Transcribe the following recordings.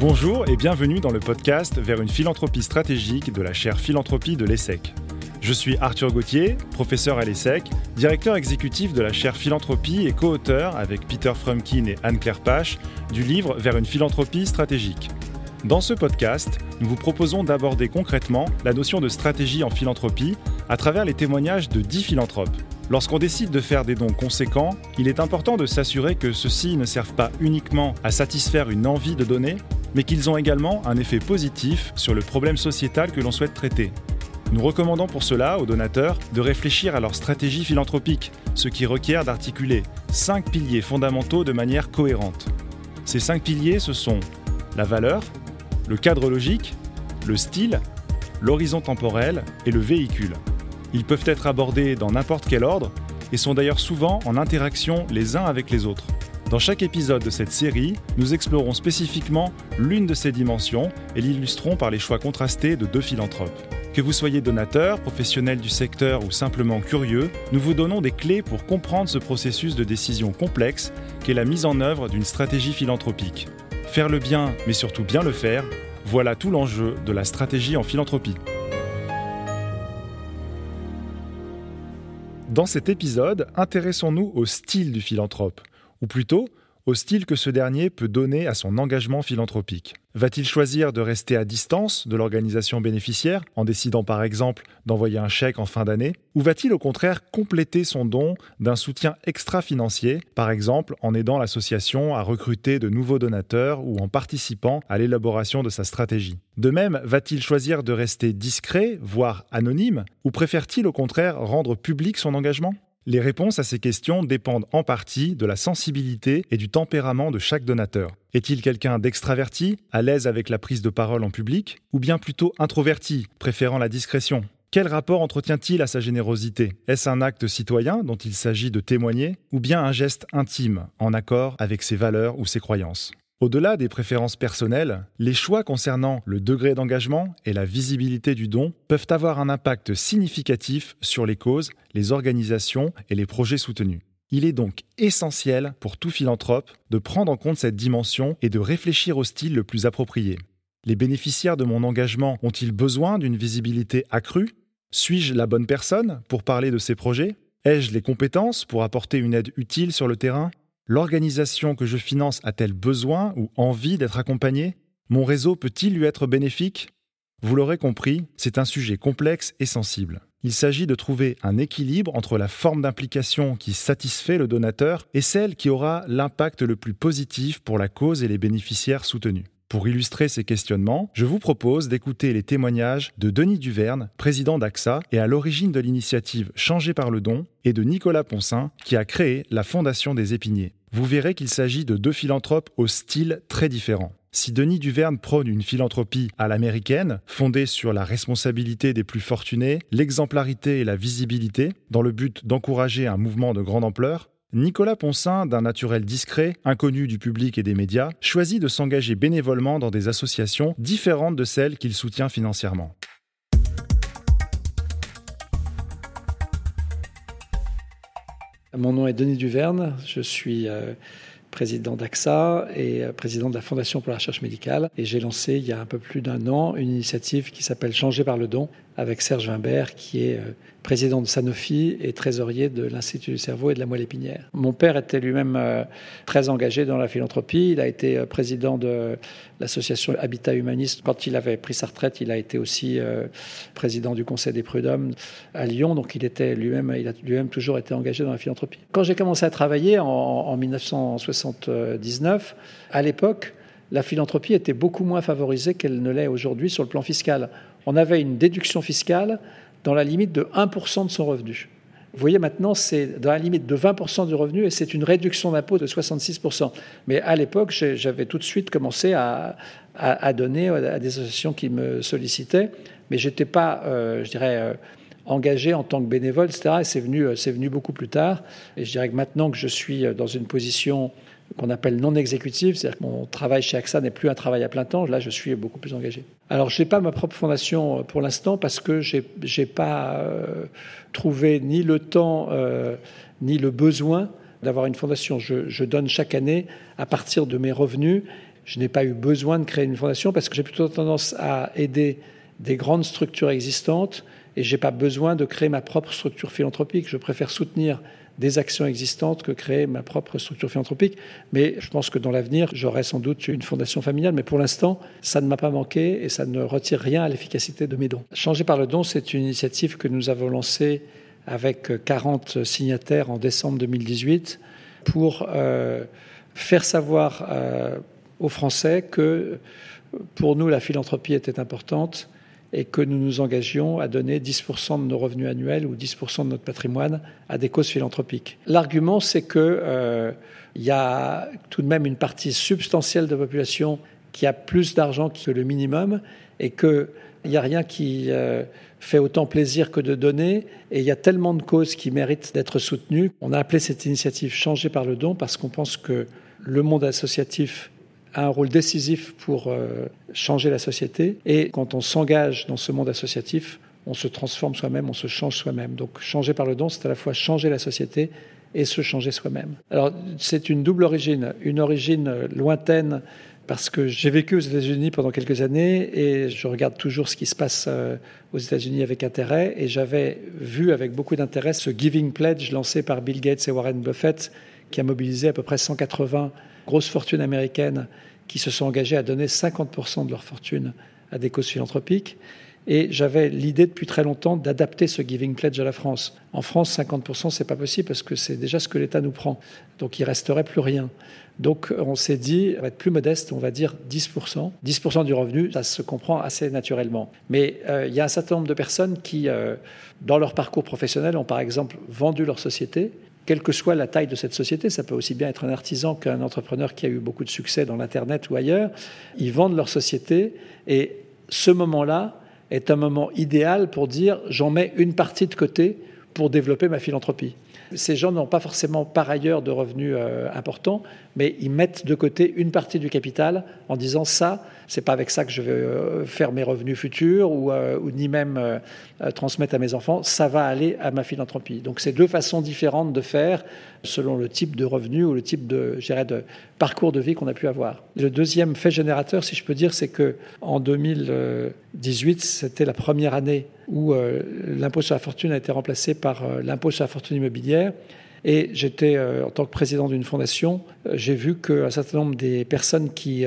Bonjour et bienvenue dans le podcast Vers une philanthropie stratégique de la chaire philanthropie de l'ESSEC. Je suis Arthur Gauthier, professeur à l'ESSEC, directeur exécutif de la chaire philanthropie et co-auteur avec Peter Frumkin et Anne-Claire Pache du livre Vers une philanthropie stratégique. Dans ce podcast, nous vous proposons d'aborder concrètement la notion de stratégie en philanthropie à travers les témoignages de 10 philanthropes. Lorsqu'on décide de faire des dons conséquents, il est important de s'assurer que ceux-ci ne servent pas uniquement à satisfaire une envie de donner, mais qu'ils ont également un effet positif sur le problème sociétal que l'on souhaite traiter. Nous recommandons pour cela aux donateurs de réfléchir à leur stratégie philanthropique, ce qui requiert d'articuler cinq piliers fondamentaux de manière cohérente. Ces cinq piliers, ce sont la valeur, le cadre logique, le style, l'horizon temporel et le véhicule. Ils peuvent être abordés dans n'importe quel ordre et sont d'ailleurs souvent en interaction les uns avec les autres. Dans chaque épisode de cette série, nous explorons spécifiquement l'une de ces dimensions et l'illustrons par les choix contrastés de deux philanthropes. Que vous soyez donateur, professionnel du secteur ou simplement curieux, nous vous donnons des clés pour comprendre ce processus de décision complexe qu'est la mise en œuvre d'une stratégie philanthropique. Faire le bien, mais surtout bien le faire, voilà tout l'enjeu de la stratégie en philanthropie. Dans cet épisode, intéressons-nous au style du philanthrope, ou plutôt au style que ce dernier peut donner à son engagement philanthropique. Va-t-il choisir de rester à distance de l'organisation bénéficiaire, en décidant par exemple d'envoyer un chèque en fin d'année, ou va-t-il au contraire compléter son don d'un soutien extra-financier, par exemple en aidant l'association à recruter de nouveaux donateurs ou en participant à l'élaboration de sa stratégie? De même, va-t-il choisir de rester discret, voire anonyme, ou préfère-t-il au contraire rendre public son engagement? Les réponses à ces questions dépendent en partie de la sensibilité et du tempérament de chaque donateur. Est-il quelqu'un d'extraverti, à l'aise avec la prise de parole en public, ou bien plutôt introverti, préférant la discrétion? Quel rapport entretient-il à sa générosité? Est-ce un acte citoyen dont il s'agit de témoigner, ou bien un geste intime, en accord avec ses valeurs ou ses croyances? Au-delà des préférences personnelles, les choix concernant le degré d'engagement et la visibilité du don peuvent avoir un impact significatif sur les causes, les organisations et les projets soutenus. Il est donc essentiel pour tout philanthrope de prendre en compte cette dimension et de réfléchir au style le plus approprié. Les bénéficiaires de mon engagement ont-ils besoin d'une visibilité accrue? Suis-je la bonne personne pour parler de ces projets? Ai-je les compétences pour apporter une aide utile sur le terrain? L'organisation que je finance a-t-elle besoin ou envie d'être accompagnée? Mon réseau peut-il lui être bénéfique? Vous l'aurez compris, c'est un sujet complexe et sensible. Il s'agit de trouver un équilibre entre la forme d'implication qui satisfait le donateur et celle qui aura l'impact le plus positif pour la cause et les bénéficiaires soutenus. Pour illustrer ces questionnements, je vous propose d'écouter les témoignages de Denis Duverne, président d'AXA et à l'origine de l'initiative Changer par le don, et de Nicolas Ponsin, qui a créé la Fondation des Épiniers. Vous verrez qu'il s'agit de deux philanthropes au style très différent. Si Denis Duverne prône une philanthropie à l'américaine, fondée sur la responsabilité des plus fortunés, l'exemplarité et la visibilité, dans le but d'encourager un mouvement de grande ampleur, Nicolas Ponsin, d'un naturel discret, inconnu du public et des médias, choisit de s'engager bénévolement dans des associations différentes de celles qu'il soutient financièrement. Mon nom est Denis Duverne, je suis euh, président d'AXA et euh, président de la Fondation pour la recherche médicale. Et j'ai lancé il y a un peu plus d'un an une initiative qui s'appelle Changer par le don avec Serge Wimbert qui est euh, président de Sanofi et trésorier de l'Institut du cerveau et de la moelle épinière. Mon père était lui-même euh, très engagé dans la philanthropie. Il a été euh, président de l'association Habitat Humaniste. Quand il avait pris sa retraite, il a été aussi président du Conseil des prud'hommes à Lyon. Donc il était lui-même, il a lui-même toujours été engagé dans la philanthropie. Quand j'ai commencé à travailler en, en 1979, à l'époque, la philanthropie était beaucoup moins favorisée qu'elle ne l'est aujourd'hui sur le plan fiscal. On avait une déduction fiscale dans la limite de 1% de son revenu. Vous voyez, maintenant, c'est dans la limite de 20% du revenu et c'est une réduction d'impôt de 66%. Mais à l'époque, j'avais tout de suite commencé à, donner à des associations qui me sollicitaient, mais je n'étais pas, euh, je dirais, euh, engagé en tant que bénévole, etc. Et c'est venu, c'est venu beaucoup plus tard. Et je dirais que maintenant que je suis dans une position qu'on appelle non exécutif, c'est-à-dire que mon travail chez AXA n'est plus un travail à plein temps, là je suis beaucoup plus engagé. Alors je n'ai pas ma propre fondation euh, pour l'instant parce que je n'ai pas euh, trouvé ni le temps euh, ni le besoin d'avoir une fondation. Je, donne chaque année à partir de mes revenus. je n'ai pas eu besoin de créer une fondation parce que j'ai plutôt tendance à aider des grandes structures existantes et j'ai pas besoin de créer ma propre structure philanthropique. Je préfère soutenir des actions existantes que créer ma propre structure philanthropique. Mais je pense que dans l'avenir, j'aurai sans doute une fondation familiale. Mais pour l'instant, ça ne m'a pas manqué et ça ne retire rien à l'efficacité de mes dons. Changer par le don, c'est une initiative que nous avons lancée avec 40 signataires en décembre 2018 pour euh, faire savoir euh, aux Français que pour nous, la philanthropie était importante et que nous nous engagions à donner 10% de nos revenus annuels ou 10% de notre patrimoine à des causes philanthropiques. L'argument, c'est que euh, y a tout de même une partie substantielle de la population qui a plus d'argent que le minimum et qu'il n'y a rien qui euh, fait autant plaisir que de donner et il y a tellement de causes qui méritent d'être soutenues. On a appelé cette initiative Changer par le don parce qu'on pense que le monde associatif a un rôle décisif pour euh, changer la société. Et quand on s'engage dans ce monde associatif, on se transforme soi-même, on se change soi-même. Donc changer par le don, c'est à la fois changer la société et se changer soi-même. Alors c'est une double origine, une origine lointaine parce que j'ai vécu aux États-Unis pendant quelques années et je regarde toujours ce qui se passe euh, aux États-Unis avec intérêt et j'avais vu avec beaucoup d'intérêt ce Giving Pledge lancé par Bill Gates et Warren Buffett qui a mobilisé à peu près 180 grosses fortunes américaines qui se sont engagées à donner 50% de leur fortune à des causes philanthropiques. Et j'avais l'idée depuis très longtemps d'adapter ce Giving Pledge à la France. En France, 50%, c'est pas possible parce que c'est déjà ce que l'État nous prend. Donc il resterait plus rien. Donc on s'est dit, on va être plus modeste, on va dire 10%. 10% du revenu, ça se comprend assez naturellement. Mais euh, il y a un certain nombre de personnes qui, euh, dans leur parcours professionnel, ont par exemple vendu leur société quelle que soit la taille de cette société, ça peut aussi bien être un artisan qu'un entrepreneur qui a eu beaucoup de succès dans l'Internet ou ailleurs, ils vendent leur société et ce moment-là est un moment idéal pour dire j'en mets une partie de côté pour développer ma philanthropie. Ces gens n'ont pas forcément par ailleurs de revenus euh, importants, mais ils mettent de côté une partie du capital en disant ça, c'est pas avec ça que je vais euh, faire mes revenus futurs ou, euh, ni même transmettre à mes enfants, ça va aller à ma philanthropie. Donc c'est deux façons différentes de faire selon le type de revenus ou le type de, de parcours de vie qu'on a pu avoir. Le deuxième fait générateur, si je peux dire, c'est que en 2018, c'était la première année où euh, l'impôt sur la fortune a été remplacé par euh, l'impôt sur la fortune immobilière. Et j'étais, euh, en tant que président d'une fondation, j'ai vu qu'un certain nombre des personnes qui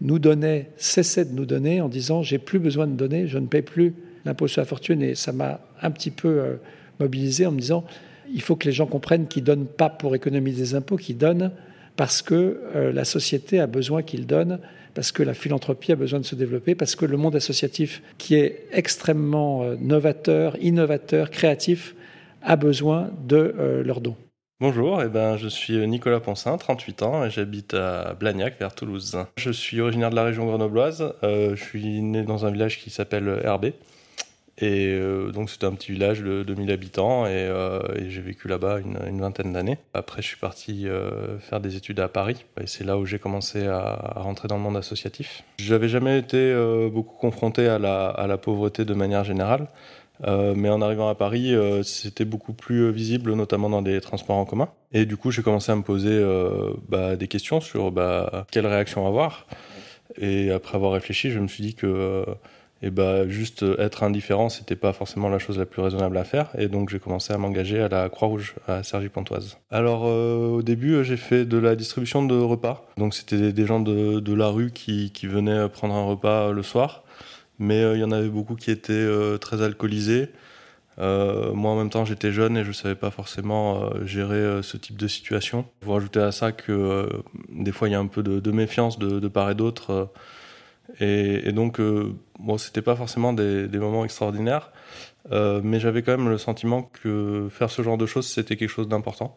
nous donnaient cessaient de nous donner en disant j'ai plus besoin de donner, je ne paie plus l'impôt sur la fortune. Et ça m'a un petit peu mobilisé en me disant il faut que les gens comprennent qu'ils donnent pas pour économiser des impôts, qu'ils donnent parce que la société a besoin qu'ils donnent parce que la philanthropie a besoin de se développer, parce que le monde associatif, qui est extrêmement euh, novateur, innovateur, créatif, a besoin de euh, leurs dons. Bonjour, eh ben, je suis Nicolas Ponsin, 38 ans, et j'habite à Blagnac, vers Toulouse. Je suis originaire de la région grenobloise. Euh, je suis né dans un village qui s'appelle Herbé. Et euh, donc c'était un petit village de 2000 habitants euh, et, j'ai vécu là-bas une, vingtaine d'années. Après je suis parti euh, faire des études à Paris et c'est là où j'ai commencé à, rentrer dans le monde associatif. J'avais jamais été beaucoup confronté à la, pauvreté de manière générale. mais en arrivant à Paris, c'était beaucoup plus visible, notamment dans les transports en commun. Et du coup, j'ai commencé à me poser bah, des questions sur bah, quelle réaction avoir. Et après avoir réfléchi, je me suis dit que et bah juste euh, être indifférent, c'était pas forcément la chose la plus raisonnable à faire. Et donc j'ai commencé à m'engager à la Croix-Rouge à Cergy-Pontoise. Alors euh, au début, euh, j'ai fait de la distribution de repas. Donc c'était des gens de, de, la rue qui, qui venaient prendre un repas le soir. Mais il y en avait beaucoup qui étaient très alcoolisés. moi, en même temps, j'étais jeune et je savais pas forcément gérer ce type de situation. Vous rajoutez à ça que des fois, il y a un peu de, méfiance de part et d'autre et, donc, euh, bon, c'était pas forcément des, moments extraordinaires, euh, mais j'avais quand même le sentiment que faire ce genre de choses, c'était quelque chose d'important.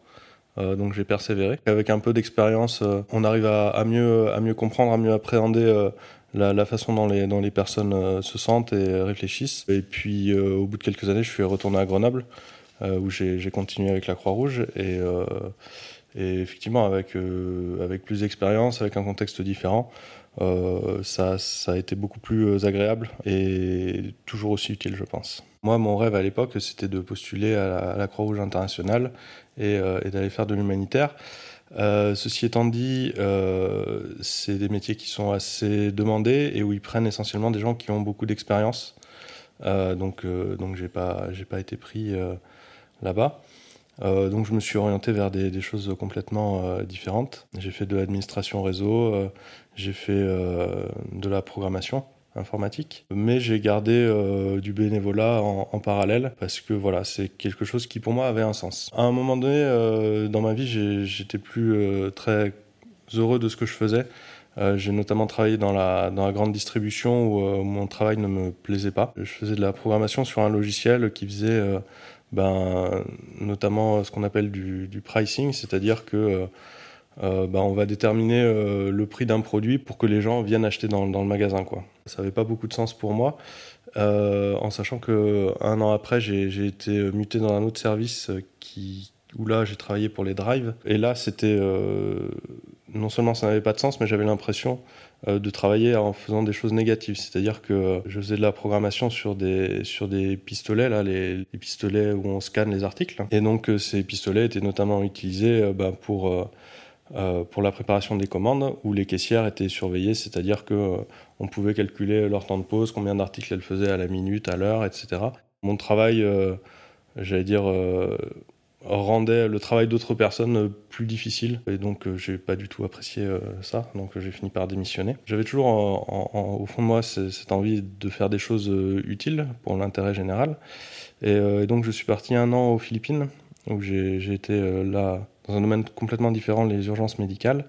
Euh, donc j'ai persévéré. Avec un peu d'expérience, on arrive à, mieux, comprendre, à mieux appréhender la, façon dont les, personnes se sentent et réfléchissent. Et puis au bout de quelques années, je suis retourné à Grenoble, où j'ai continué avec la Croix-Rouge. Et, effectivement, avec plus d'expérience, avec un contexte différent, euh, ça, ça a été beaucoup plus euh, agréable et toujours aussi utile, je pense. Moi, mon rêve à l'époque, c'était de postuler à la, Croix-Rouge internationale et, euh, et d'aller faire de l'humanitaire. ceci étant dit, c'est des métiers qui sont assez demandés et où ils prennent essentiellement des gens qui ont beaucoup d'expérience. donc, donc j'ai pas, j'ai pas été pris là-bas. Donc je me suis orienté vers des, choses complètement différentes. J'ai fait de l'administration réseau, j'ai fait de la programmation informatique, mais j'ai gardé du bénévolat en, parallèle parce que voilà, c'est quelque chose qui pour moi avait un sens. À un moment donné dans ma vie, j'étais plus très heureux de ce que je faisais. j'ai notamment travaillé dans la, dans la grande distribution où, mon travail ne me plaisait pas. Je faisais de la programmation sur un logiciel qui faisait ben, notamment ce qu'on appelle du, pricing, c'est-à-dire que euh, euh, ben, on va déterminer euh, le prix d'un produit pour que les gens viennent acheter dans, le magasin. Quoi. Ça n'avait pas beaucoup de sens pour moi, en sachant que un an après, j'ai été muté dans un autre service qui, où là, j'ai travaillé pour les drives. Et là, c'était non seulement ça n'avait pas de sens, mais j'avais l'impression euh, de travailler en faisant des choses négatives. C'est-à-dire que je faisais de la programmation sur des, sur des pistolets, là, les, pistolets où on scanne les articles. Et donc euh, ces pistolets étaient notamment utilisés euh, bah, pour, pour la préparation des commandes, où les caissières étaient surveillées, c'est-à-dire que on pouvait calculer leur temps de pause, combien d'articles elles faisaient à la minute, à l'heure, etc. Mon travail, j'allais dire rendait le travail d'autres personnes plus difficile. Et donc euh, j'ai pas du tout apprécié euh, ça. Donc j'ai fini par démissionner. J'avais toujours au fond de moi cette envie de faire des choses euh, utiles pour l'intérêt général. Et, donc je suis parti un an aux Philippines où j'ai été là dans un domaine complètement différent les urgences médicales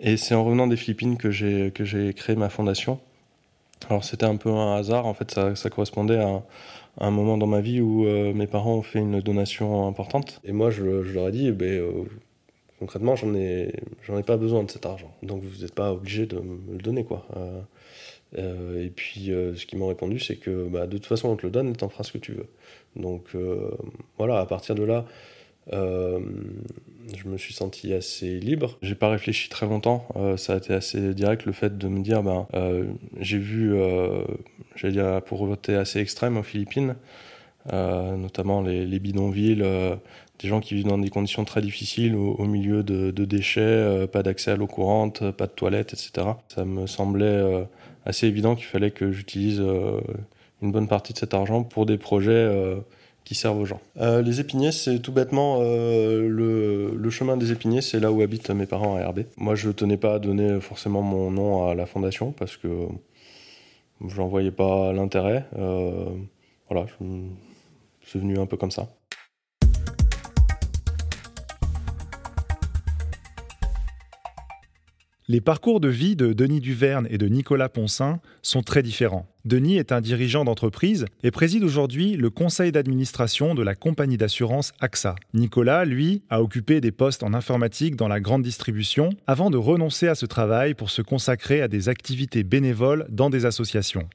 et c'est en revenant des Philippines que j'ai que j'ai créé ma fondation alors c'était un peu un hasard en fait ça, correspondait à un moment dans ma vie où euh, mes parents ont fait une donation importante. Et moi, je, leur ai dit, eh euh, concrètement, j'en ai, ai pas besoin de cet argent. Donc, vous n'êtes pas obligé de me le donner, quoi. Euh, et puis, ce qu'ils m'ont répondu, c'est que bah, de toute façon, on te le donne et t'en feras ce que tu veux. Donc, voilà, à partir de là, euh, je me suis senti assez libre. J'ai pas réfléchi très longtemps. Euh, ça a été assez direct le fait de me dire, euh, j'ai vu, j'allais dire la pauvreté assez extrême aux Philippines, notamment les, bidonvilles, des gens qui vivent dans des conditions très difficiles au, milieu de, de déchets, pas d'accès à l'eau courante, pas de toilettes, etc. Ça me semblait assez évident qu'il fallait que j'utilise une bonne partie de cet argent pour des projets qui servent aux gens. Euh, les épiniers, c'est tout bêtement euh, le, chemin des épiniers, c'est là où habitent mes parents à RB. Moi, je tenais pas à donner forcément mon nom à la fondation parce que je n'en voyais pas l'intérêt. Euh, voilà, c'est venu un peu comme ça. Les parcours de vie de Denis Duverne et de Nicolas Ponsin sont très différents. Denis est un dirigeant d'entreprise et préside aujourd'hui le conseil d'administration de la compagnie d'assurance AXA. Nicolas, lui, a occupé des postes en informatique dans la grande distribution avant de renoncer à ce travail pour se consacrer à des activités bénévoles dans des associations.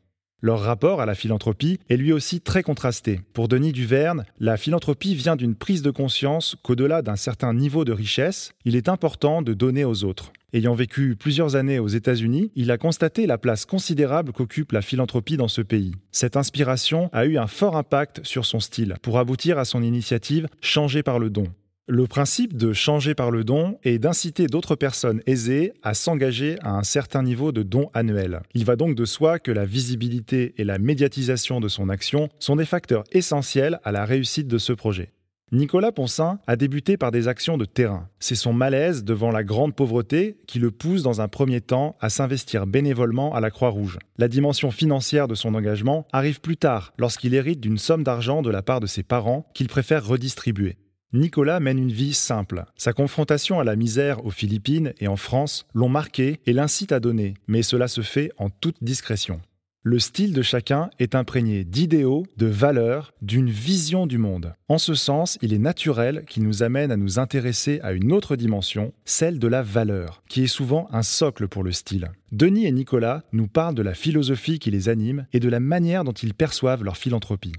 Leur rapport à la philanthropie est lui aussi très contrasté. Pour Denis Duverne, la philanthropie vient d'une prise de conscience qu'au-delà d'un certain niveau de richesse, il est important de donner aux autres. Ayant vécu plusieurs années aux États-Unis, il a constaté la place considérable qu'occupe la philanthropie dans ce pays. Cette inspiration a eu un fort impact sur son style, pour aboutir à son initiative Changer par le don. Le principe de changer par le don est d'inciter d'autres personnes aisées à s'engager à un certain niveau de don annuel. Il va donc de soi que la visibilité et la médiatisation de son action sont des facteurs essentiels à la réussite de ce projet. Nicolas Ponsin a débuté par des actions de terrain. C'est son malaise devant la grande pauvreté qui le pousse dans un premier temps à s'investir bénévolement à la Croix-Rouge. La dimension financière de son engagement arrive plus tard, lorsqu'il hérite d'une somme d'argent de la part de ses parents qu'il préfère redistribuer. Nicolas mène une vie simple. Sa confrontation à la misère aux Philippines et en France l'ont marqué et l'incite à donner, mais cela se fait en toute discrétion. Le style de chacun est imprégné d'idéaux, de valeurs, d'une vision du monde. En ce sens, il est naturel qu'il nous amène à nous intéresser à une autre dimension, celle de la valeur, qui est souvent un socle pour le style. Denis et Nicolas nous parlent de la philosophie qui les anime et de la manière dont ils perçoivent leur philanthropie.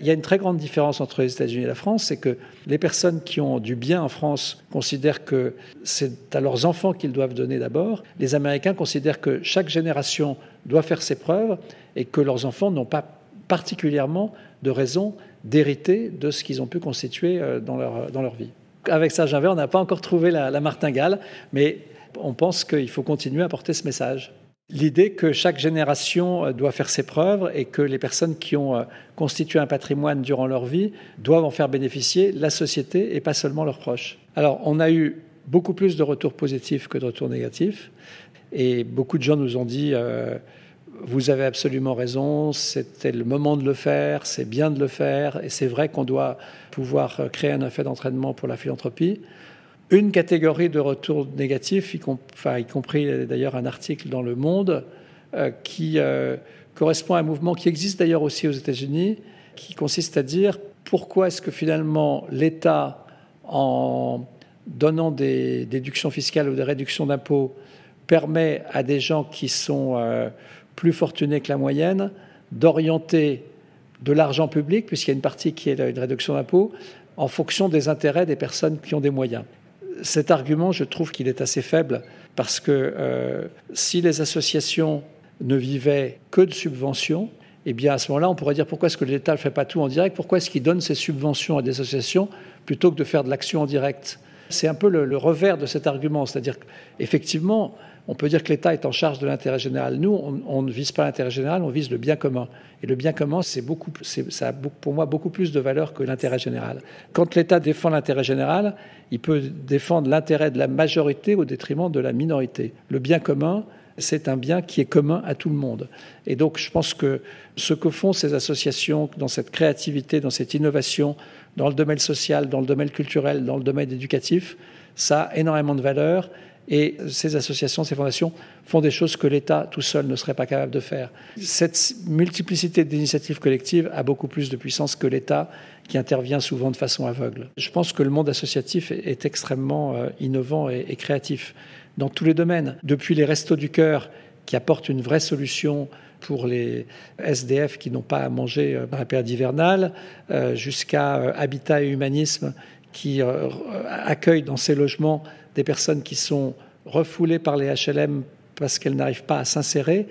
Il y a une très grande différence entre les États-Unis et la France, c'est que les personnes qui ont du bien en France considèrent que c'est à leurs enfants qu'ils doivent donner d'abord. Les Américains considèrent que chaque génération doit faire ses preuves et que leurs enfants n'ont pas particulièrement de raison d'hériter de ce qu'ils ont pu constituer euh, dans leur, dans leur vie. Avec Serge Invert, on n'a pas encore trouvé la martingale, mais on pense qu'il faut continuer à porter ce message. L'idée que chaque génération euh, doit faire ses preuves et que les personnes qui ont euh, constitué un patrimoine durant leur vie doivent en faire bénéficier la société et pas seulement leurs proches. Alors, on a eu beaucoup plus de retours positifs que de retours négatifs. Et beaucoup de gens nous ont dit euh, Vous avez absolument raison, c'était le moment de le faire, c'est bien de le faire, et c'est vrai qu'on doit pouvoir créer un effet d'entraînement pour la philanthropie une catégorie de retours négatifs, y, compris d'ailleurs un article dans Le Monde, euh, qui euh, correspond à un mouvement qui existe d'ailleurs aussi aux États-Unis, qui consiste à dire pourquoi est-ce que finalement l'État, en donnant des déductions fiscales ou des réductions d'impôts, permet à des gens qui sont euh, plus fortunés que la moyenne d'orienter de l'argent public, puisqu'il y a une partie qui est une réduction d'impôts, en fonction des intérêts des personnes qui ont des moyens cet argument, je trouve qu'il est assez faible parce que euh, si les associations ne vivaient que de subventions, eh bien à ce moment-là, on pourrait dire pourquoi est-ce que l'État ne fait pas tout en direct? Pourquoi est-ce qu'il donne ses subventions à des associations plutôt que de faire de l'action en direct? C'est un peu le, le, revers de cet argument, c'est-à-dire qu'effectivement, on peut dire que l'État est en charge de l'intérêt général. Nous, on, ne vise pas l'intérêt général, on vise le bien commun. Et le bien commun, c'est beaucoup, ça a pour moi beaucoup plus de valeur que l'intérêt général. Quand l'État défend l'intérêt général, il peut défendre l'intérêt de la majorité au détriment de la minorité. Le bien commun, c'est un bien qui est commun à tout le monde. Et donc, je pense que ce que font ces associations dans cette créativité, dans cette innovation, dans le domaine social, dans le domaine culturel, dans le domaine éducatif, ça a énormément de valeur et ces associations, ces fondations font des choses que l'État tout seul ne serait pas capable de faire. Cette multiplicité d'initiatives collectives a beaucoup plus de puissance que l'État qui intervient souvent de façon aveugle. Je pense que le monde associatif est extrêmement euh, innovant et créatif dans tous les domaines, depuis les restos du cœur qui apportent une vraie solution pour les SDF qui n'ont pas à manger euh, dans la période hivernale, euh, jusqu'à Habitat et Humanisme qui accueille dans ces logements des personnes qui sont refoulées par les HLM parce qu'elles n'arrivent pas à s'insérer.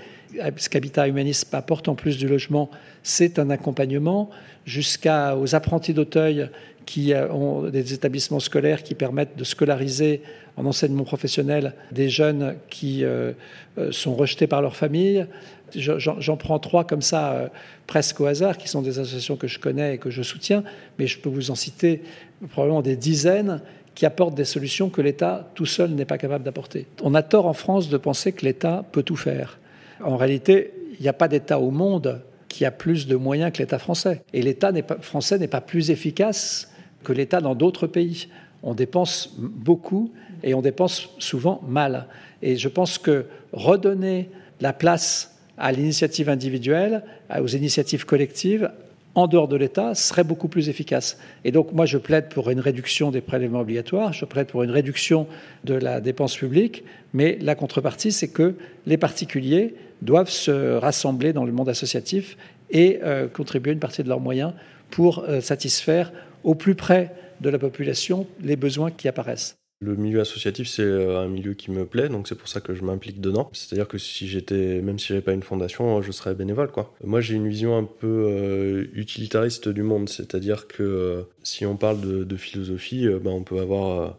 Ce qu'Habitat Humanisme apporte en plus du logement, c'est un accompagnement jusqu'aux apprentis d'Auteuil qui euh, ont des établissements scolaires qui permettent de scolariser en enseignement professionnel des jeunes qui euh, euh, sont rejetés par leur famille. J'en prends trois comme ça, presque au hasard, qui sont des associations que je connais et que je soutiens, mais je peux vous en citer probablement des dizaines qui apportent des solutions que l'État tout seul n'est pas capable d'apporter. On a tort en France de penser que l'État peut tout faire. En réalité, il n'y a pas d'État au monde qui a plus de moyens que l'État français. Et l'État français n'est pas plus efficace que l'État dans d'autres pays. On dépense beaucoup et on dépense souvent mal. Et je pense que redonner la place à l'initiative individuelle, aux initiatives collectives, en dehors de l'État serait beaucoup plus efficace. Et donc moi je plaide pour une réduction des prélèvements obligatoires, je plaide pour une réduction de la dépense publique, mais la contrepartie c'est que les particuliers doivent se rassembler dans le monde associatif et euh, contribuer une partie de leurs moyens pour euh, satisfaire au plus près de la population les besoins qui apparaissent. Le milieu associatif, c'est euh, un milieu qui me plaît, donc c'est pour ça que je m'implique dedans. C'est-à-dire que si j'étais, même si j'avais pas une fondation, je serais bénévole. Moi, j'ai une vision un peu euh, utilitariste du monde, c'est-à-dire que euh, si on parle de, philosophie, ben, on peut avoir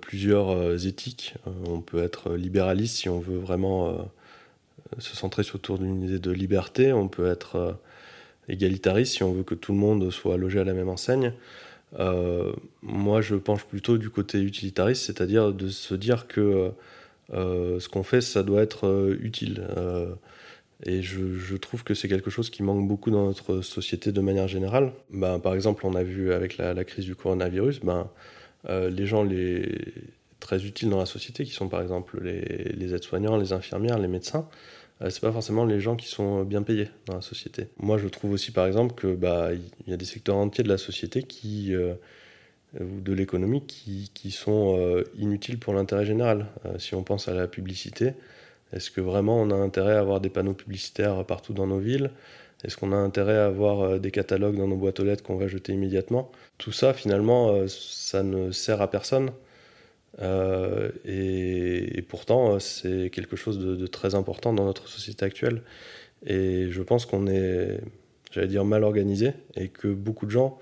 plusieurs éthiques. on peut être libéraliste si on veut vraiment se centrer autour d'une idée de liberté. On peut être égalitariste si on veut que tout le monde soit logé à la même enseigne. Euh, moi, je penche plutôt du côté utilitariste, c'est-à-dire de se dire que euh, ce qu'on fait, ça doit être euh, utile. et je, trouve que c'est quelque chose qui manque beaucoup dans notre société de manière générale. Ben, par exemple, on a vu avec la, crise du coronavirus, ben, les gens les très utiles dans la société, qui sont par exemple les, aides-soignants, les infirmières, les médecins, euh, c'est pas forcément les gens qui sont bien payés dans la société. Moi, je trouve aussi, par exemple, que bah il y a des secteurs entiers de la société euh, ou de l'économie qui, qui, sont euh, inutiles pour l'intérêt général. si on pense à la publicité, est-ce que vraiment on a intérêt à avoir des panneaux publicitaires partout dans nos villes? Est-ce qu'on a intérêt à avoir des catalogues dans nos boîtes aux lettres qu'on va jeter immédiatement? Tout ça, finalement, ça ne sert à personne. Euh, et, pourtant, c'est quelque chose de, très important dans notre société actuelle. Et je pense qu'on est, j'allais dire, mal organisé et que beaucoup de gens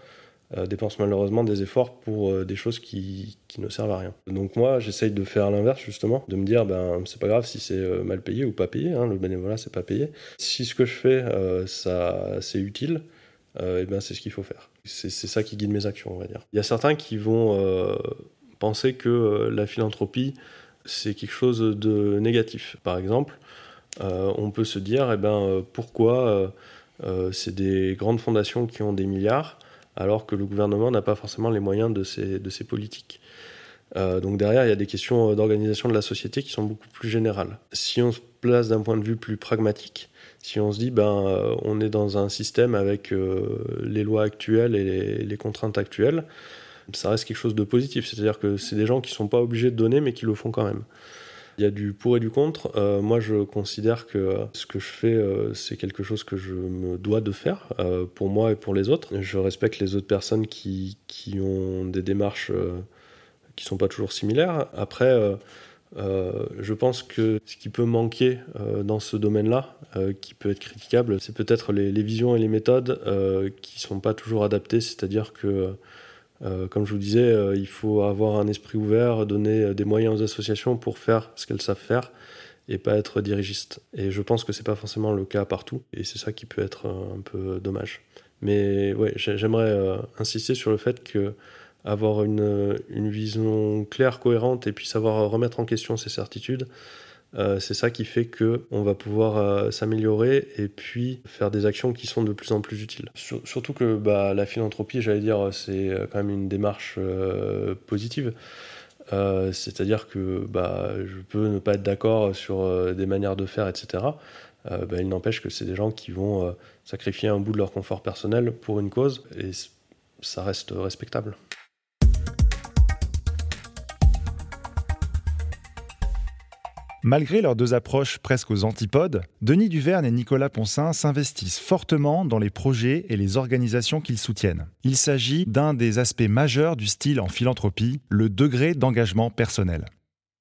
dépensent malheureusement des efforts pour des choses qui, ne servent à rien. Donc moi, j'essaye de faire l'inverse justement, de me dire, ben c'est pas grave si c'est mal payé ou pas payé, hein, le bénévolat c'est pas payé. Si ce que je fais, ça c'est utile, et ben c'est ce qu'il faut faire. C'est ça qui guide mes actions, on va dire. Il y a certains qui vont penser que la philanthropie c'est quelque chose de négatif. Par exemple, euh, on peut se dire, eh ben, euh, pourquoi euh, c'est des grandes fondations qui ont des milliards alors que le gouvernement n'a pas forcément les moyens de ces, de politiques. donc derrière, il y a des questions d'organisation de la société qui sont beaucoup plus générales. Si on se place d'un point de vue plus pragmatique, si on se dit, ben, on est dans un système avec les lois actuelles et les contraintes actuelles, ça reste quelque chose de positif. C'est-à-dire que c'est des gens qui ne sont pas obligés de donner, mais qui le font quand même. Il y a du pour et du contre. Euh, moi, je considère que ce que je fais, euh, c'est quelque chose que je me dois de faire euh, pour moi et pour les autres. Je respecte les autres personnes qui, qui ont des démarches qui sont pas toujours similaires. Après, je pense que ce qui peut manquer dans ce domaine-là, qui peut être critiquable, c'est peut-être les, les, visions et les méthodes qui sont pas toujours adaptées. C'est-à-dire que euh, comme je vous disais, euh, il faut avoir un esprit ouvert, donner euh, des moyens aux associations pour faire ce qu'elles savent faire et pas être dirigiste. Et je pense que c'est pas forcément le cas partout, et c'est ça qui peut être un peu dommage. Mais ouais, j'aimerais insister sur le fait que avoir une, une, vision claire, cohérente, et puis savoir remettre en question ses certitudes, euh, c'est ça qui fait que on va pouvoir euh, s'améliorer et puis faire des actions qui sont de plus en plus utiles. surtout que bah, la philanthropie, j'allais dire, c'est euh, quand même une démarche positive. C'est-à-dire que bah, je peux ne pas être d'accord sur des manières de faire, etc. Bah, il n'empêche que c'est des gens qui vont sacrifier un bout de leur confort personnel pour une cause et ça reste respectable. Malgré leurs deux approches presque aux antipodes, Denis Duverne et Nicolas Poncin s'investissent fortement dans les projets et les organisations qu'ils soutiennent. Il s'agit d'un des aspects majeurs du style en philanthropie, le degré d'engagement personnel.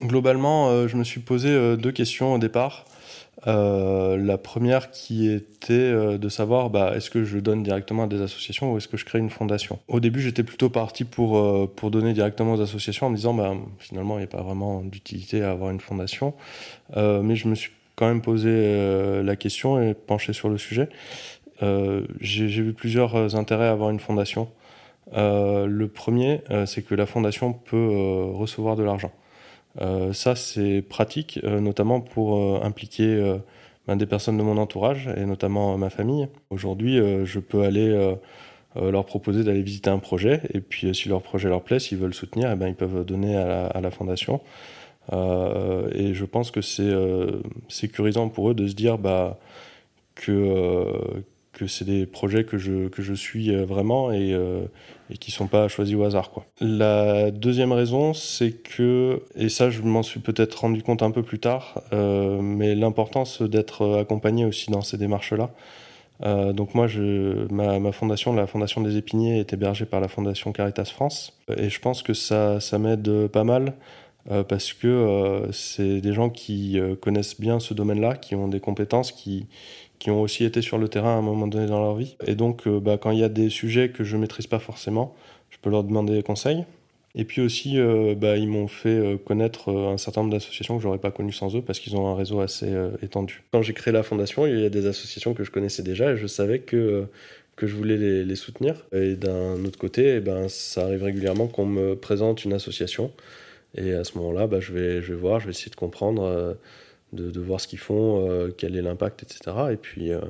Globalement, euh, je me suis posé euh, deux questions au départ. Euh, la première qui était de savoir bah, est-ce que je donne directement à des associations ou est-ce que je crée une fondation? Au début, j'étais plutôt parti pour, pour donner directement aux associations en me disant bah, finalement, il n'y a pas vraiment d'utilité à avoir une fondation. mais je me suis quand même posé la question et penché sur le sujet. J'ai vu plusieurs intérêts à avoir une fondation. le premier, c'est que la fondation peut recevoir de l'argent. Euh, ça, c'est pratique, euh, notamment pour euh, impliquer ben, des personnes de mon entourage, et notamment ma famille. Aujourd'hui, je peux aller leur proposer d'aller visiter un projet, et puis si leur projet leur plaît, s'ils veulent soutenir, eh ben, ils peuvent donner à la, fondation. et je pense que c'est sécurisant pour eux de se dire bah, que, c'est des projets que je, que je suis euh, vraiment et, euh, et qui sont pas choisis au hasard. Quoi. La deuxième raison, c'est que, et ça je m'en suis peut-être rendu compte un peu plus tard, euh, mais l'importance d'être accompagné aussi dans ces démarches-là. Donc moi, je, ma, fondation, la Fondation des Épiniers, est hébergée par la Fondation Caritas France. Et je pense que ça, ça m'aide pas mal. Parce que c'est des gens qui connaissent bien ce domaine-là, qui ont des compétences, qui, qui ont aussi été sur le terrain à un moment donné dans leur vie. Et donc, euh, bah, quand il y a des sujets que je maîtrise pas forcément, je peux leur demander des conseils. Et puis aussi, euh, bah, ils m'ont fait euh, connaître un certain nombre d'associations que j'aurais pas connues sans eux parce qu'ils ont un réseau assez étendu. Quand j'ai créé la fondation, il y a des associations que je connaissais déjà et je savais que que je voulais les, les soutenir. Et d'un autre côté, eh ben, ça arrive régulièrement qu'on me présente une association. Et à ce moment-là, bah, je, vais, je vais voir, je vais essayer de comprendre de, voir ce qu'ils font, euh, quel est l'impact, etc. Et puis, euh,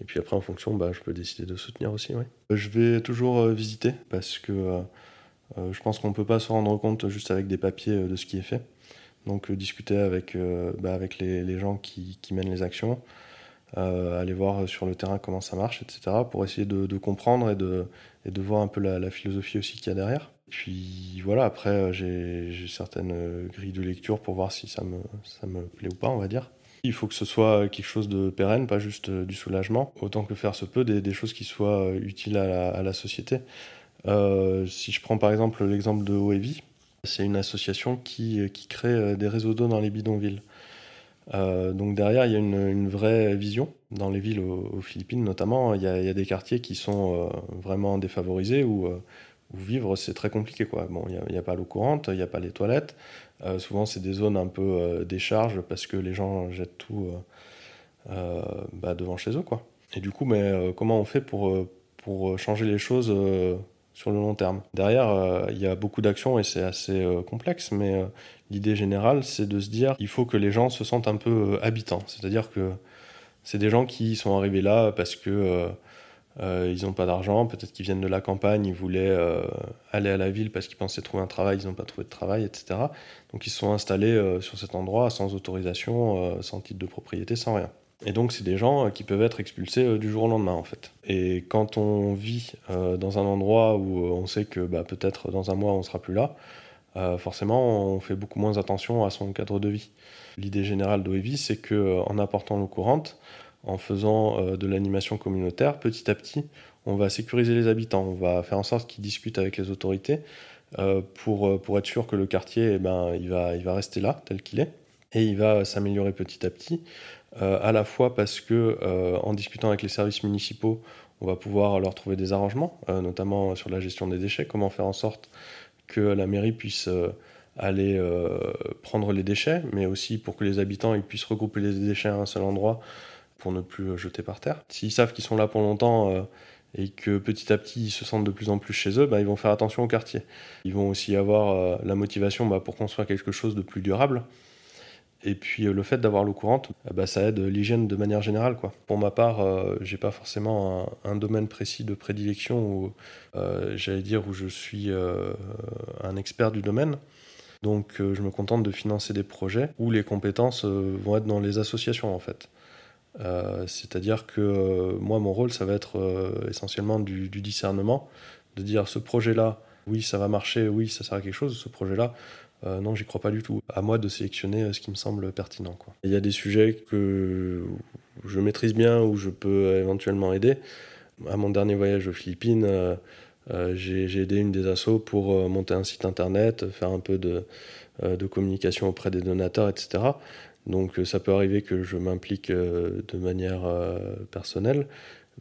et puis après, en fonction, bah, je peux décider de soutenir aussi. Ouais. Je vais toujours euh, visiter parce que je pense qu'on ne peut pas se rendre compte juste avec des papiers de ce qui est fait. Donc discuter avec, bah, avec les, les, gens qui, qui, mènent les actions, aller voir sur le terrain comment ça marche, etc. pour essayer de, comprendre et de, et de voir un peu la philosophie aussi qu'il y a derrière. Puis voilà, après, euh, j'ai certaines euh, grilles de lecture pour voir si ça me, ça me plaît ou pas, on va dire. Il faut que ce soit quelque chose de pérenne, pas juste euh, du soulagement. Autant que faire se peut, des, choses qui soient utiles à la, société. Euh, si je prends par exemple l'exemple de OEVI, c'est une association qui, qui crée des réseaux d'eau dans les bidonvilles. donc derrière, il y a une, vraie vision. Dans les villes aux, Philippines notamment, il y, a, des quartiers qui sont vraiment défavorisés où, vivre c'est très compliqué. Quoi. Bon, il n'y a, pas l'eau courante, il n'y a pas les toilettes. souvent, c'est des zones un peu décharge parce que les gens jettent tout bah, devant chez eux. Quoi. Et du coup, mais, comment on fait pour, pour changer les choses sur le long terme? Derrière, euh, il y a beaucoup d'actions et c'est assez euh, complexe, mais euh, l'idée générale, c'est de se dire il faut que les gens se sentent un peu habitants. C'est-à-dire que c'est des gens qui sont arrivés là parce que ils n'ont pas d'argent, peut-être qu'ils viennent de la campagne, ils voulaient aller à la ville parce qu'ils pensaient trouver un travail, ils n'ont pas trouvé de travail, etc. Donc ils se sont installés sur cet endroit sans autorisation, sans titre de propriété, sans rien. Et donc, c'est des gens euh, qui peuvent être expulsés euh, du jour au lendemain, en fait. Et quand on vit euh, dans un endroit où on sait que bah, peut-être dans un mois, on sera plus là, forcément, on fait beaucoup moins attention à son cadre de vie. L'idée générale d'OEVI, c'est qu'en apportant l'eau courante, en faisant de l'animation communautaire, petit à petit, on va sécuriser les habitants, on va faire en sorte qu'ils discutent avec les autorités pour, pour être sûr que le quartier, eh ben, il, va, rester là, tel qu'il est, et il va s'améliorer petit à petit euh, à la fois parce que euh, en discutant avec les services municipaux, on va pouvoir leur trouver des arrangements, euh, notamment sur la gestion des déchets, comment faire en sorte que la mairie puisse aller prendre les déchets, mais aussi pour que les habitants puissent regrouper les déchets à un seul endroit pour ne plus jeter par terre. S'ils savent qu'ils sont là pour longtemps et que petit à petit ils se sentent de plus en plus chez eux, bah, ils vont faire attention au quartier. Ils vont aussi avoir la motivation bah, pour construire quelque chose de plus durable. Et puis euh, le fait d'avoir l'eau courante, euh, bah, ça aide l'hygiène de manière générale. Quoi. Pour ma part, euh, j'ai pas forcément un, domaine précis de prédilection où j'allais dire où je suis un expert du domaine. Donc je me contente de financer des projets où les compétences vont être dans les associations en fait. C'est-à-dire que moi mon rôle ça va être essentiellement du, discernement, de dire ce projet-là, oui ça va marcher, oui ça sert à quelque chose, ce projet-là, euh, non, j'y crois pas du tout. À moi de sélectionner euh, ce qui me semble pertinent. Il y a des sujets que je maîtrise bien ou je peux éventuellement aider. À mon dernier voyage aux Philippines, euh, j'ai aidé une des assos pour monter un site internet, faire un peu de communication auprès des donateurs, etc. Donc ça peut arriver que je m'implique de manière personnelle,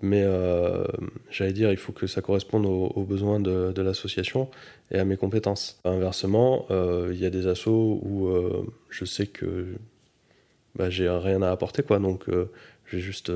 mais euh, j'allais dire, il faut que ça corresponde aux, besoins de, l'association et à mes compétences. Inversement, euh, il y a des assos où euh, je sais que bah, j'ai rien à apporter, quoi. Donc, je vais juste,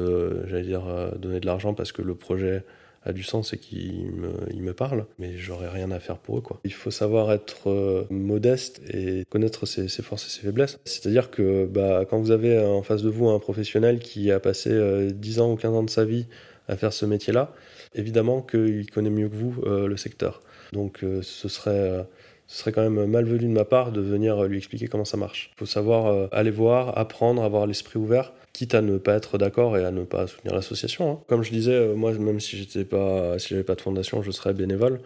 j'allais dire, donner de l'argent parce que le projet a du sens et qu'il me, il me parle, mais j'aurais rien à faire pour eux. Quoi. Il faut savoir être modeste et connaître ses, forces et ses faiblesses. C'est-à-dire que bah, quand vous avez en face de vous un professionnel qui a passé 10 ans ou 15 ans de sa vie à faire ce métier-là, évidemment qu'il connaît mieux que vous euh, le secteur. Donc euh, ce serait euh, ce serait quand même malvenu de ma part de venir lui expliquer comment ça marche. Il faut savoir aller voir, apprendre, avoir l'esprit ouvert, quitte à ne pas être d'accord et à ne pas soutenir l'association. Hein. Comme je disais, moi, même si j'étais pas, si j'avais pas de fondation, je serais bénévole.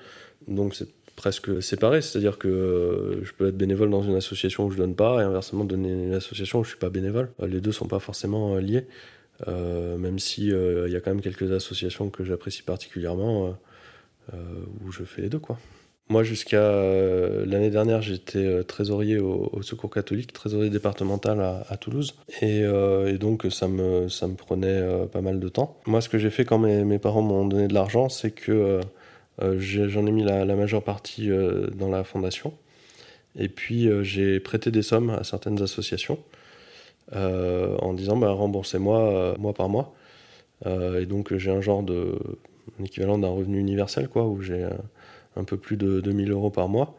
Donc c'est presque séparé, c'est-à-dire que je peux être bénévole dans une association où je donne pas et inversement donner une association où je suis pas bénévole. Les deux sont pas forcément liés. Euh, même si euh, il y a quand même quelques associations que j'apprécie particulièrement euh, où je fais les deux quoi. Moi, jusqu'à l'année dernière, j'étais trésorier au, Secours catholique, trésorier départemental à, Toulouse. Et, donc, ça me, ça me prenait pas mal de temps. Moi, ce que j'ai fait quand mes, parents m'ont donné de l'argent, c'est que j'en ai, mis la, majeure partie dans la fondation. Et puis, j'ai prêté des sommes à certaines associations. Euh, en disant bah, remboursez-moi euh, mois par mois. Euh, et donc j'ai un genre de équivalent d'un revenu universel, quoi, où j'ai un peu plus de 2000 euros par mois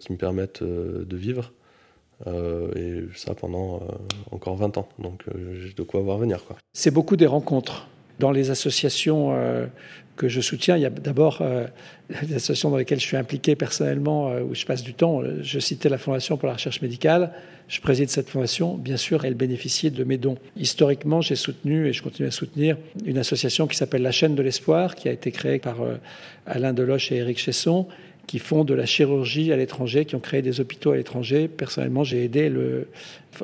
qui me permettent de vivre. et ça pendant encore 20 ans. Donc j'ai de quoi voir venir. C'est beaucoup des rencontres. Dans les associations que je soutiens. Il y a d'abord euh, des associations dans lesquelles je suis impliqué personnellement, euh, où je passe du temps. Je citais la Fondation pour la recherche médicale. Je préside cette fondation. Bien sûr, elle bénéficiait de mes dons. Historiquement, j'ai soutenu et je continue à soutenir une association qui s'appelle La chaîne de l'espoir, qui a été créée par euh, Alain Deloche et Éric Chesson, qui font de la chirurgie à l'étranger, qui ont créé des hôpitaux à l'étranger. Personnellement, j'ai aidé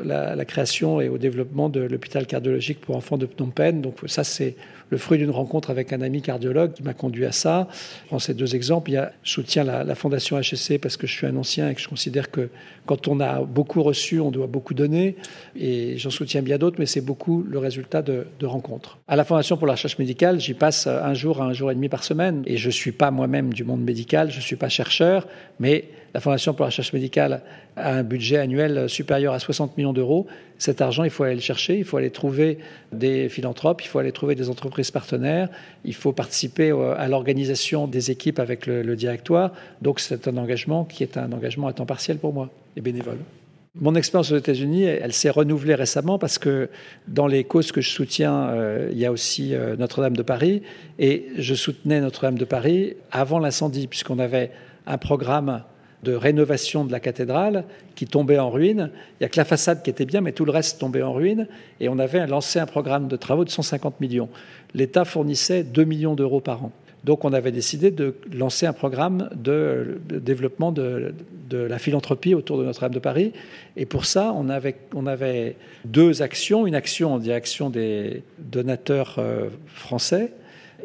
la, création et au développement de l'hôpital cardiologique pour enfants de Phnom Penh. Donc ça, c'est le fruit d'une rencontre avec un ami cardiologue qui m'a conduit à ça. Je prends ces deux exemples. Il y je soutiens la, Fondation HSC parce que je suis un ancien et que je considère que quand on a beaucoup reçu, on doit beaucoup donner. Et j'en soutiens bien d'autres, mais c'est beaucoup le résultat de, rencontres. À la Fondation pour la recherche médicale, j'y passe un jour à un jour et demi par semaine. Et je ne suis pas moi-même du monde médical, je ne suis pas chercheur, mais la Fondation pour la recherche médicale a un budget annuel supérieur à 60 millions d'euros. Cet argent, il faut aller le chercher, il faut aller trouver des philanthropes, il faut aller trouver des entreprises partenaires, il faut participer à l'organisation des équipes avec le, le directoire. Donc c'est un engagement qui est un engagement à temps partiel pour moi et bénévole. Mon expérience aux États-Unis, elle s'est renouvelée récemment parce que dans les causes que je soutiens, euh, il y a aussi euh, Notre-Dame de Paris. Et je soutenais Notre-Dame de Paris avant l'incendie, puisqu'on avait un programme de rénovation de la cathédrale qui tombait en ruine. Il n'y a que la façade qui était bien, mais tout le reste tombait en ruine. Et on avait lancé un programme de travaux de 150 millions. L'État fournissait 2 millions d'euros par an. Donc on avait décidé de lancer un programme de, développement de, la philanthropie autour de Notre-Dame de Paris. Et pour ça, on avait, on avait deux actions. Une action en direction des donateurs euh, français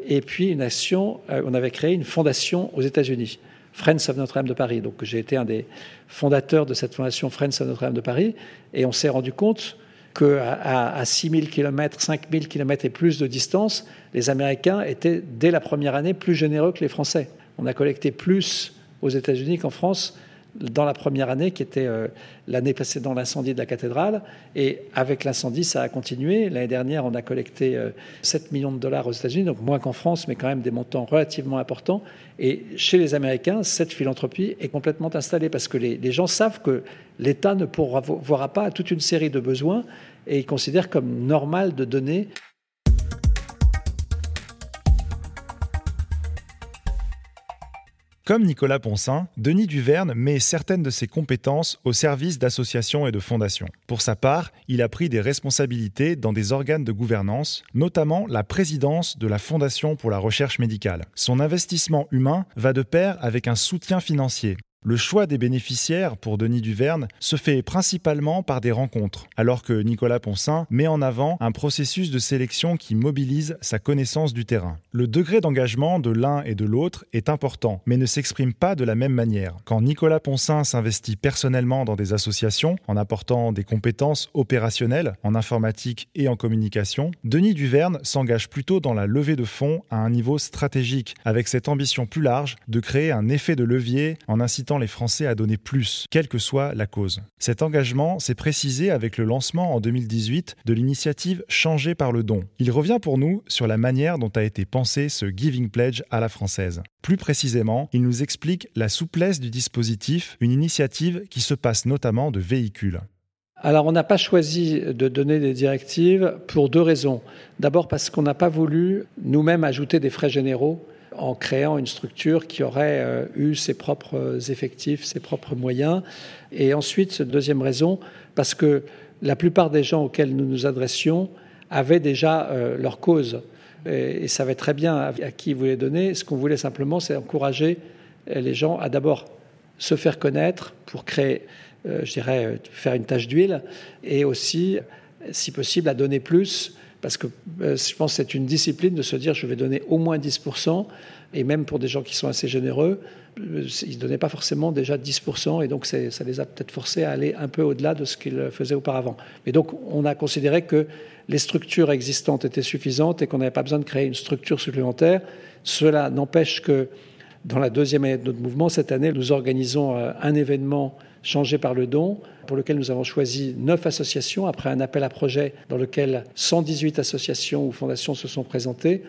et puis une action, euh, on avait créé une fondation aux États-Unis. Friends of Notre-Dame de Paris. Donc j'ai été un des fondateurs de cette fondation Friends of Notre-Dame de Paris et on s'est rendu compte qu'à à, 6 000 km, 5 000 km et plus de distance, les Américains étaient dès la première année plus généreux que les Français. On a collecté plus aux États-Unis qu'en France dans la première année, qui était euh, l'année précédant l'incendie de la cathédrale. Et avec l'incendie, ça a continué. L'année dernière, on a collecté euh, 7 millions de dollars aux États-Unis, donc moins qu'en France, mais quand même des montants relativement importants. Et chez les Américains, cette philanthropie est complètement installée parce que les, gens savent que l'État ne pourra pas à toute une série de besoins et ils considèrent comme normal de donner. Comme Nicolas Poncin, Denis Duverne met certaines de ses compétences au service d'associations et de fondations. Pour sa part, il a pris des responsabilités dans des organes de gouvernance, notamment la présidence de la Fondation pour la recherche médicale. Son investissement humain va de pair avec un soutien financier. Le choix des bénéficiaires pour Denis Duverne se fait principalement par des rencontres, alors que Nicolas Poncin met en avant un processus de sélection qui mobilise sa connaissance du terrain. Le degré d'engagement de l'un et de l'autre est important, mais ne s'exprime pas de la même manière. Quand Nicolas Poncin s'investit personnellement dans des associations, en apportant des compétences opérationnelles en informatique et en communication, Denis Duverne s'engage plutôt dans la levée de fonds à un niveau stratégique, avec cette ambition plus large de créer un effet de levier en incitant les Français à donner plus, quelle que soit la cause. Cet engagement s'est précisé avec le lancement en 2018 de l'initiative Changer par le don. Il revient pour nous sur la manière dont a été pensé ce Giving Pledge à la française. Plus précisément, il nous explique la souplesse du dispositif, une initiative qui se passe notamment de véhicules. Alors on n'a pas choisi de donner des directives pour deux raisons. D'abord parce qu'on n'a pas voulu nous-mêmes ajouter des frais généraux en créant une structure qui aurait euh, eu ses propres effectifs, ses propres moyens. Et ensuite, deuxième raison, parce que la plupart des gens auxquels nous nous adressions avaient déjà euh, leur cause et, savaient très bien à, qui ils voulaient donner. Ce qu'on voulait simplement, c'est encourager les gens à d'abord se faire connaître pour créer, euh, je dirais, faire une tâche d'huile et aussi, si possible, à donner plus parce que euh, je pense que c'est une discipline de se dire je vais donner au moins 10%, et même pour des gens qui sont assez généreux, euh, ils ne donnaient pas forcément déjà 10%, et donc ça les a peut-être forcés à aller un peu au-delà de ce qu'ils faisaient auparavant. Mais donc on a considéré que les structures existantes étaient suffisantes et qu'on n'avait pas besoin de créer une structure supplémentaire. Cela n'empêche que dans la deuxième année de notre mouvement, cette année, nous organisons euh, un événement changé par le don, pour lequel nous avons choisi neuf associations après un appel à projet dans lequel 118 associations ou fondations se sont présentées.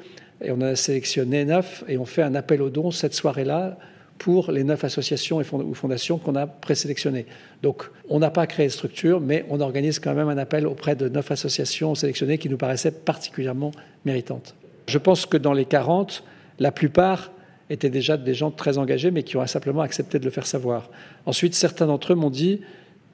Et on en a sélectionné neuf et on fait un appel au don cette soirée-là pour les neuf associations ou fondations qu'on a présélectionnées. Donc, on n'a pas créé de structure, mais on organise quand même un appel auprès de neuf associations sélectionnées qui nous paraissaient particulièrement méritantes. Je pense que dans les 40, la plupart étaient déjà des gens très engagés, mais qui ont simplement accepté de le faire savoir. Ensuite, certains d'entre eux m'ont dit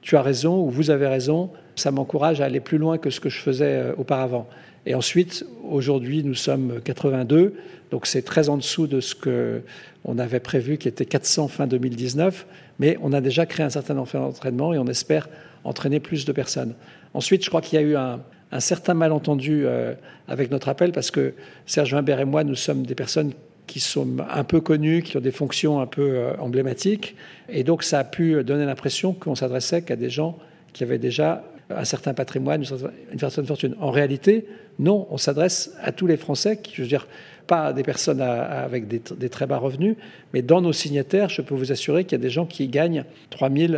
tu as raison ou vous avez raison, ça m'encourage à aller plus loin que ce que je faisais auparavant. Et ensuite, aujourd'hui, nous sommes 82, donc c'est très en dessous de ce qu'on avait prévu, qui était 400 fin 2019, mais on a déjà créé un certain nombre d'entraînements et on espère entraîner plus de personnes. Ensuite, je crois qu'il y a eu un, certain malentendu euh, avec notre appel parce que Serge Wimbert et moi, nous sommes des personnes qui sont un peu connues, qui ont des fonctions un peu euh, emblématiques. Et donc, ça a pu donner l'impression qu'on s'adressait qu'à des gens qui avaient déjà un certain patrimoine, une certaine fortune. En réalité, non, on s'adresse à tous les Français, qui, je veux dire, pas des personnes avec des, très bas revenus, mais dans nos signataires, je peux vous assurer qu'il y a des gens qui gagnent 3 000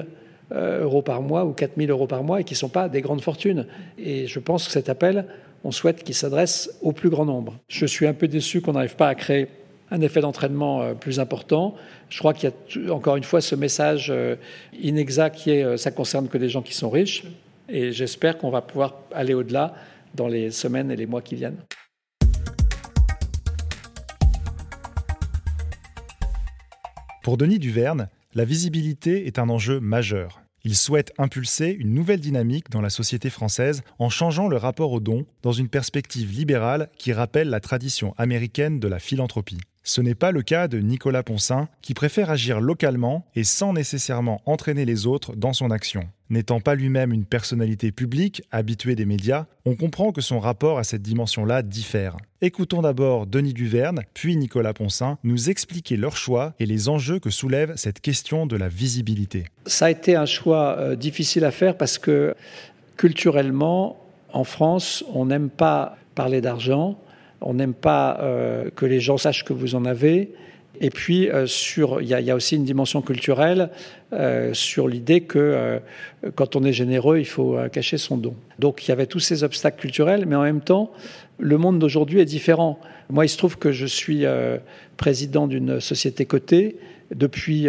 euh, euros par mois ou 4 000 euros par mois et qui ne sont pas des grandes fortunes. Et je pense que cet appel, on souhaite qu'il s'adresse au plus grand nombre. Je suis un peu déçu qu'on n'arrive pas à créer un effet d'entraînement euh, plus important. Je crois qu'il y a encore une fois ce message euh, inexact qui est ça concerne que les gens qui sont riches. Et j'espère qu'on va pouvoir aller au-delà dans les semaines et les mois qui viennent. Pour Denis Duverne, la visibilité est un enjeu majeur. Il souhaite impulser une nouvelle dynamique dans la société française en changeant le rapport aux dons dans une perspective libérale qui rappelle la tradition américaine de la philanthropie. Ce n'est pas le cas de Nicolas Ponsin, qui préfère agir localement et sans nécessairement entraîner les autres dans son action. N'étant pas lui-même une personnalité publique, habituée des médias, on comprend que son rapport à cette dimension-là diffère. Écoutons d'abord Denis Duverne, puis Nicolas Ponsin, nous expliquer leur choix et les enjeux que soulève cette question de la visibilité. Ça a été un choix euh, difficile à faire parce que culturellement, en France, on n'aime pas parler d'argent, on n'aime pas euh, que les gens sachent que vous en avez. Et puis, euh, il y, y, a aussi une dimension culturelle euh, sur l'idée que quand on est généreux, il faut cacher son don. Donc, il y avait tous ces obstacles culturels, mais en même temps, le monde d'aujourd'hui est différent. Moi, il se trouve que je suis président d'une société cotée depuis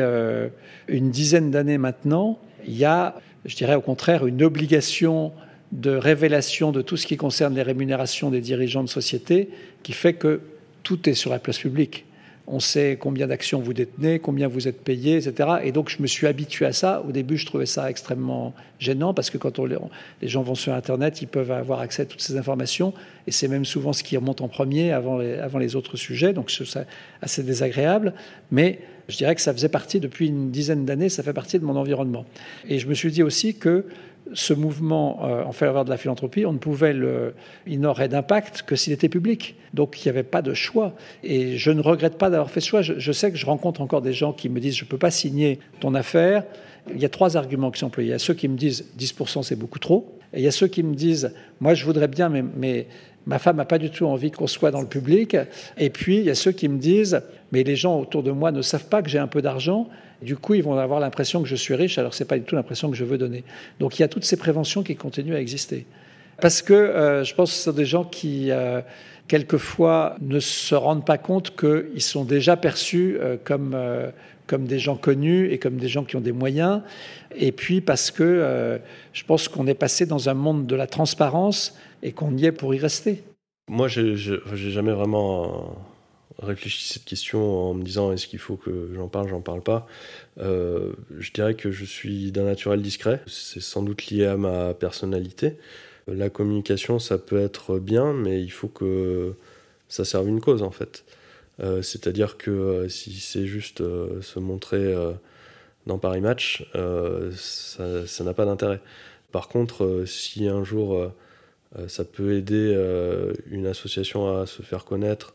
une dizaine d'années maintenant. Il y a, je dirais au contraire, une obligation de révélation de tout ce qui concerne les rémunérations des dirigeants de société qui fait que tout est sur la place publique. On sait combien d'actions vous détenez, combien vous êtes payé, etc. Et donc, je me suis habitué à ça. Au début, je trouvais ça extrêmement gênant parce que quand les gens vont sur Internet, ils peuvent avoir accès à toutes ces informations. Et c'est même souvent ce qui remonte en premier avant les, avant les autres sujets. Donc, c'est assez désagréable. Mais je dirais que ça faisait partie, depuis une dizaine d'années, ça fait partie de mon environnement. Et je me suis dit aussi que ce mouvement euh, en faveur de la philanthropie, on ne pouvait il n'aurait d'impact que s'il était public. Donc il n'y avait pas de choix. Et je ne regrette pas d'avoir fait ce choix. Je, sais que je rencontre encore des gens qui me disent je ne peux pas signer ton affaire. Il y a trois arguments qui sont employés. Il y a ceux qui me disent 10% c'est beaucoup trop. Et il y a ceux qui me disent moi je voudrais bien, mais ma femme n'a pas du tout envie qu'on soit dans le public. Et puis il y a ceux qui me disent mais les gens autour de moi ne savent pas que j'ai un peu d'argent. Du coup, ils vont avoir l'impression que je suis riche, alors ce n'est pas du tout l'impression que je veux donner. Donc il y a toutes ces préventions qui continuent à exister. Parce que euh, je pense que ce sont des gens qui, euh, quelquefois, ne se rendent pas compte qu'ils sont déjà perçus euh, comme, comme des gens connus et comme des gens qui ont des moyens. Et puis parce que je pense qu'on est passé dans un monde de la transparence et qu'on y est pour y rester. Moi, j'ai jamais vraiment réfléchi à cette question en me disant est-ce qu'il faut que j'en parle, j'en parle pas? Euh, je dirais que je suis d'un naturel discret. C'est sans doute lié à ma personnalité. La communication, ça peut être bien, mais il faut que ça serve une cause en fait. Euh, c'est-à-dire que euh, si c'est juste se montrer dans Paris Match, ça n'a pas d'intérêt. Par contre, si un jour ça peut aider une association à se faire connaître,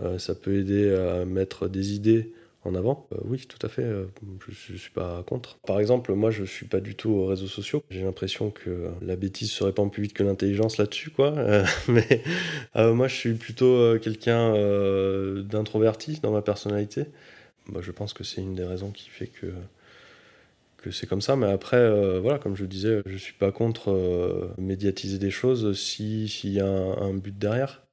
euh, ça peut aider à mettre des idées en avant. Euh, oui, tout à fait, euh, je ne suis pas contre. Par exemple, moi, je suis pas du tout aux réseaux sociaux. J'ai l'impression que la bêtise se répand plus vite que l'intelligence là-dessus, quoi. mais moi, je suis plutôt quelqu'un d'introverti dans ma personnalité. Bah, je pense que c'est une des raisons qui fait que que c'est comme ça. Mais après, voilà, comme je disais, je suis pas contre médiatiser des choses s'il y a un but derrière.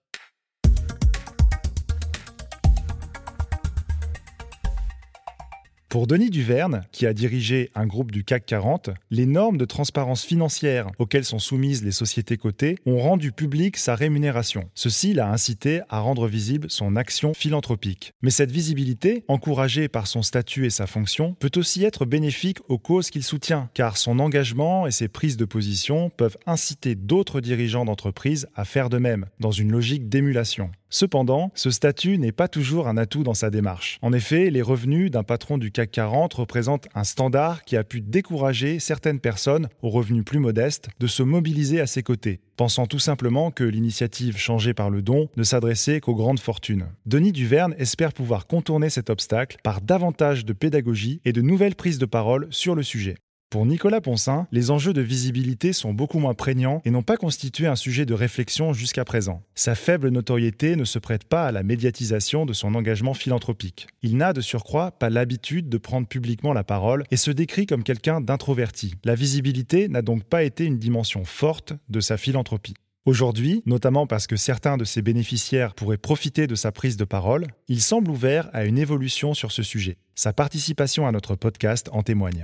Pour Denis Duverne, qui a dirigé un groupe du CAC 40, les normes de transparence financière auxquelles sont soumises les sociétés cotées ont rendu publique sa rémunération. Ceci l'a incité à rendre visible son action philanthropique. Mais cette visibilité, encouragée par son statut et sa fonction, peut aussi être bénéfique aux causes qu'il soutient, car son engagement et ses prises de position peuvent inciter d'autres dirigeants d'entreprise à faire de même, dans une logique d'émulation. Cependant, ce statut n'est pas toujours un atout dans sa démarche. En effet, les revenus d'un patron du CAC 40 représentent un standard qui a pu décourager certaines personnes aux revenus plus modestes de se mobiliser à ses côtés, pensant tout simplement que l'initiative changée par le don ne s'adressait qu'aux grandes fortunes. Denis Duverne espère pouvoir contourner cet obstacle par davantage de pédagogie et de nouvelles prises de parole sur le sujet. Pour Nicolas Ponsin, les enjeux de visibilité sont beaucoup moins prégnants et n'ont pas constitué un sujet de réflexion jusqu'à présent. Sa faible notoriété ne se prête pas à la médiatisation de son engagement philanthropique. Il n'a de surcroît pas l'habitude de prendre publiquement la parole et se décrit comme quelqu'un d'introverti. La visibilité n'a donc pas été une dimension forte de sa philanthropie. Aujourd'hui, notamment parce que certains de ses bénéficiaires pourraient profiter de sa prise de parole, il semble ouvert à une évolution sur ce sujet. Sa participation à notre podcast en témoigne.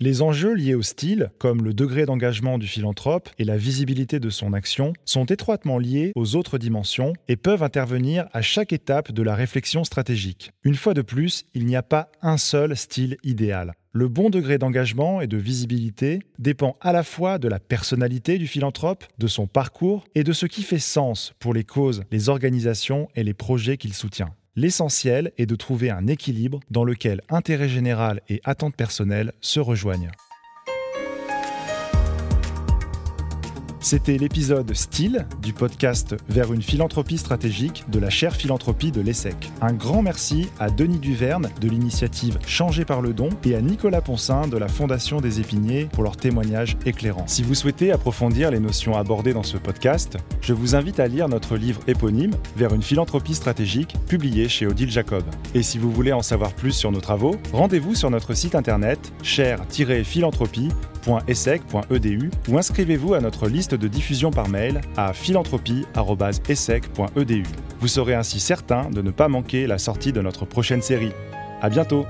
Les enjeux liés au style, comme le degré d'engagement du philanthrope et la visibilité de son action, sont étroitement liés aux autres dimensions et peuvent intervenir à chaque étape de la réflexion stratégique. Une fois de plus, il n'y a pas un seul style idéal. Le bon degré d'engagement et de visibilité dépend à la fois de la personnalité du philanthrope, de son parcours et de ce qui fait sens pour les causes, les organisations et les projets qu'il soutient. L'essentiel est de trouver un équilibre dans lequel intérêt général et attente personnelle se rejoignent. C'était l'épisode Style du podcast Vers une philanthropie stratégique de la chaire philanthropie de l'ESSEC. Un grand merci à Denis Duverne de l'initiative Changer par le don et à Nicolas Ponsin de la Fondation des Épiniers pour leur témoignage éclairant. Si vous souhaitez approfondir les notions abordées dans ce podcast, je vous invite à lire notre livre éponyme Vers une philanthropie stratégique publié chez Odile Jacob. Et si vous voulez en savoir plus sur nos travaux, rendez-vous sur notre site internet chaire-philanthropie .essec.edu ou inscrivez-vous à notre liste de diffusion par mail à philanthropie.essec.edu. Vous serez ainsi certain de ne pas manquer la sortie de notre prochaine série. À bientôt!